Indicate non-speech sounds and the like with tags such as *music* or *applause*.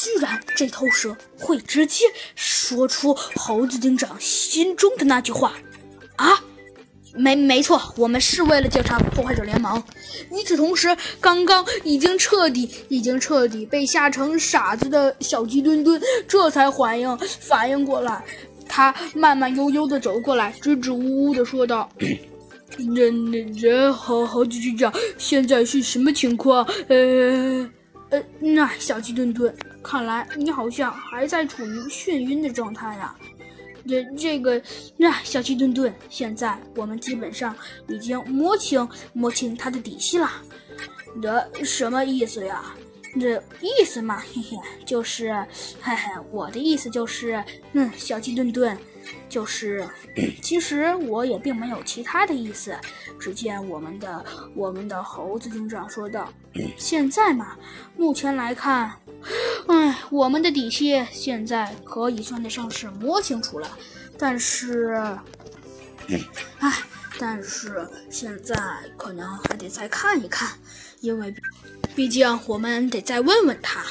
居然这头蛇会直接说出猴子警长心中的那句话啊！没没错，我们是为了调查破坏者联盟。与此同时，刚刚已经彻底、已经彻底被吓成傻子的小鸡墩墩，这才反应反应过来。他慢慢悠悠地走过来，支支吾吾地说道：“ *coughs* 人人人猴猴子局长，现在是什么情况？呃、呃，那小鸡墩墩，看来你好像还在处于眩晕的状态呀。”这这个，那小鸡墩墩，现在我们基本上已经摸清摸清他的底细了。这什么意思呀？这意思嘛，嘿嘿，就是，嘿嘿，我的意思就是，嗯，小鸡墩墩，就是，其实我也并没有其他的意思。只见我们的我们的猴子警长说道：“现在嘛，目前来看。”哎，我们的底细现在可以算得上是摸清楚了，但是，哎，但是现在可能还得再看一看，因为毕竟我们得再问问他。